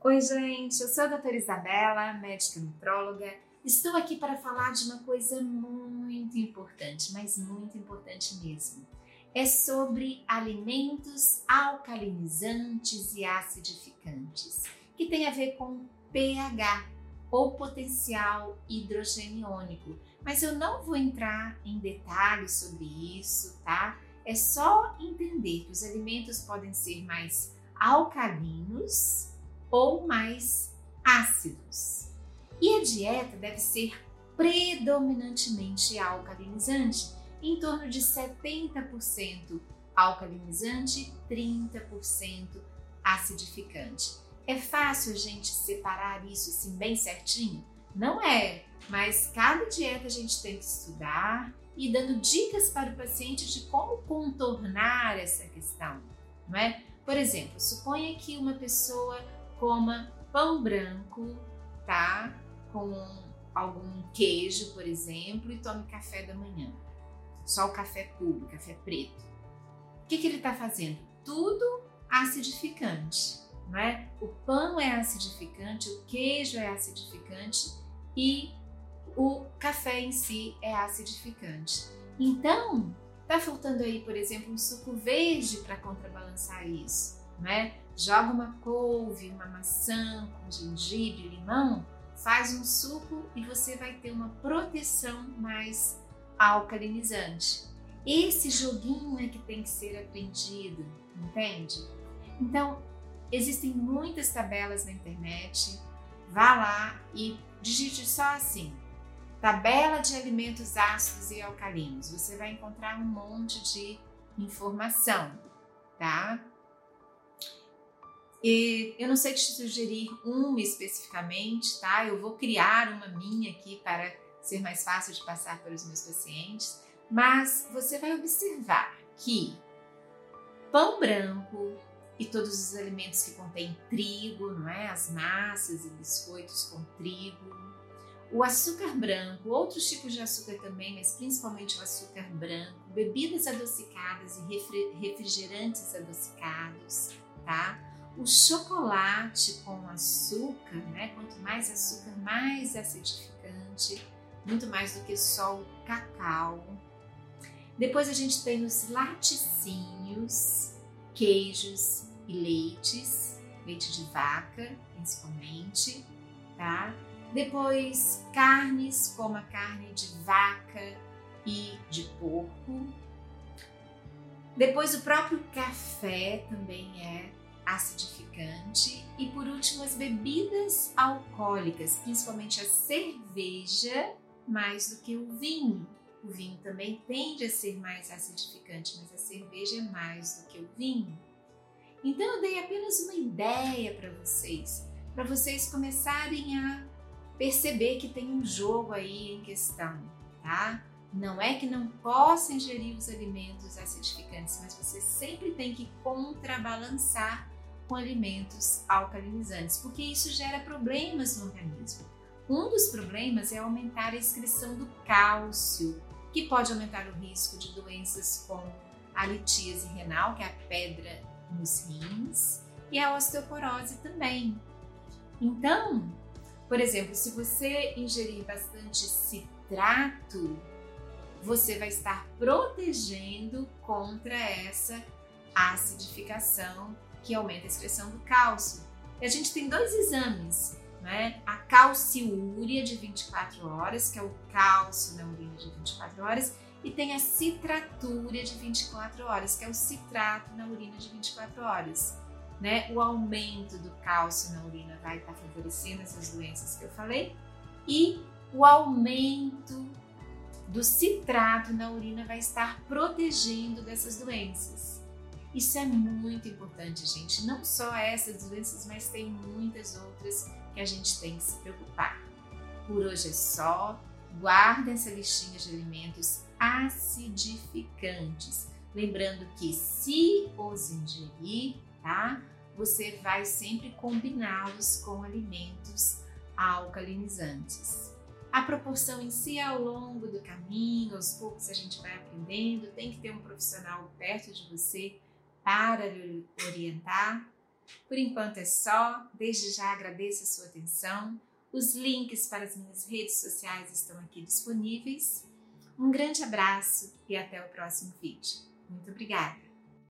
Oi, gente, eu sou a doutora Isabela, médica nutróloga. Estou aqui para falar de uma coisa muito importante, mas muito importante mesmo. É sobre alimentos alcalinizantes e acidificantes, que tem a ver com pH ou potencial hidrogeniônico. Mas eu não vou entrar em detalhes sobre isso, tá? É só entender que os alimentos podem ser mais alcalinos ou mais ácidos. E a dieta deve ser predominantemente alcalinizante, em torno de 70% alcalinizante, 30% acidificante. É fácil a gente separar isso assim bem certinho? Não é, mas cada dieta a gente tem que estudar e dando dicas para o paciente de como contornar essa questão, não é? Por exemplo, suponha que uma pessoa coma pão branco, tá? Com algum queijo, por exemplo, e tome café da manhã. Só o café puro, café preto. O que, que ele está fazendo? Tudo acidificante, não é? O pão é acidificante, o queijo é acidificante e o café em si é acidificante. Então, tá faltando aí, por exemplo, um suco verde para contrabalançar isso, né? Joga uma couve, uma maçã com gengibre, limão, faz um suco e você vai ter uma proteção mais alcalinizante. Esse joguinho é que tem que ser aprendido, entende? Então, existem muitas tabelas na internet. Vá lá e digite só assim: Tabela de alimentos ácidos e alcalinos. Você vai encontrar um monte de informação? E eu não sei te sugerir uma especificamente, tá? Eu vou criar uma minha aqui para ser mais fácil de passar para os meus pacientes, mas você vai observar que pão branco e todos os alimentos que contêm trigo, não é? As massas e biscoitos com trigo, o açúcar branco, outros tipos de açúcar também, mas principalmente o açúcar branco, bebidas adocicadas e refrigerantes adocicados, tá? O chocolate com açúcar, né? Quanto mais açúcar, mais acidificante, muito mais do que só o cacau. Depois a gente tem os laticínios, queijos e leites, leite de vaca, principalmente, tá? Depois, carnes como a carne de vaca e de porco. Depois, o próprio café também é acidificante. E por último, as bebidas alcoólicas, principalmente a cerveja, mais do que o vinho. O vinho também tende a ser mais acidificante, mas a cerveja é mais do que o vinho. Então, eu dei apenas uma ideia para vocês, para vocês começarem a perceber que tem um jogo aí em questão, tá? Não é que não possa ingerir os alimentos acidificantes, mas você sempre tem que contrabalançar com alimentos alcalinizantes, porque isso gera problemas no organismo. Um dos problemas é aumentar a excreção do cálcio, que pode aumentar o risco de doenças como a litíase renal, que é a pedra nos rins, e a osteoporose também. Então, por exemplo, se você ingerir bastante citrato, você vai estar protegendo contra essa acidificação que aumenta a excreção do cálcio. E a gente tem dois exames, né? A calciúria de 24 horas, que é o cálcio na urina de 24 horas, e tem a citratúria de 24 horas, que é o citrato na urina de 24 horas né? O aumento do cálcio na urina vai estar favorecendo essas doenças que eu falei e o aumento do citrato na urina vai estar protegendo dessas doenças. Isso é muito importante, gente. Não só essas doenças, mas tem muitas outras que a gente tem que se preocupar. Por hoje é só. Guarda essa listinha de alimentos acidificantes. Lembrando que se os ingerir, tá? Você vai sempre combiná-los com alimentos alcalinizantes. A proporção em si ao longo do caminho, aos poucos a gente vai aprendendo, tem que ter um profissional perto de você para lhe orientar, Por enquanto é só, desde já agradeço a sua atenção. Os links para as minhas redes sociais estão aqui disponíveis. Um grande abraço e até o próximo vídeo. Muito obrigada!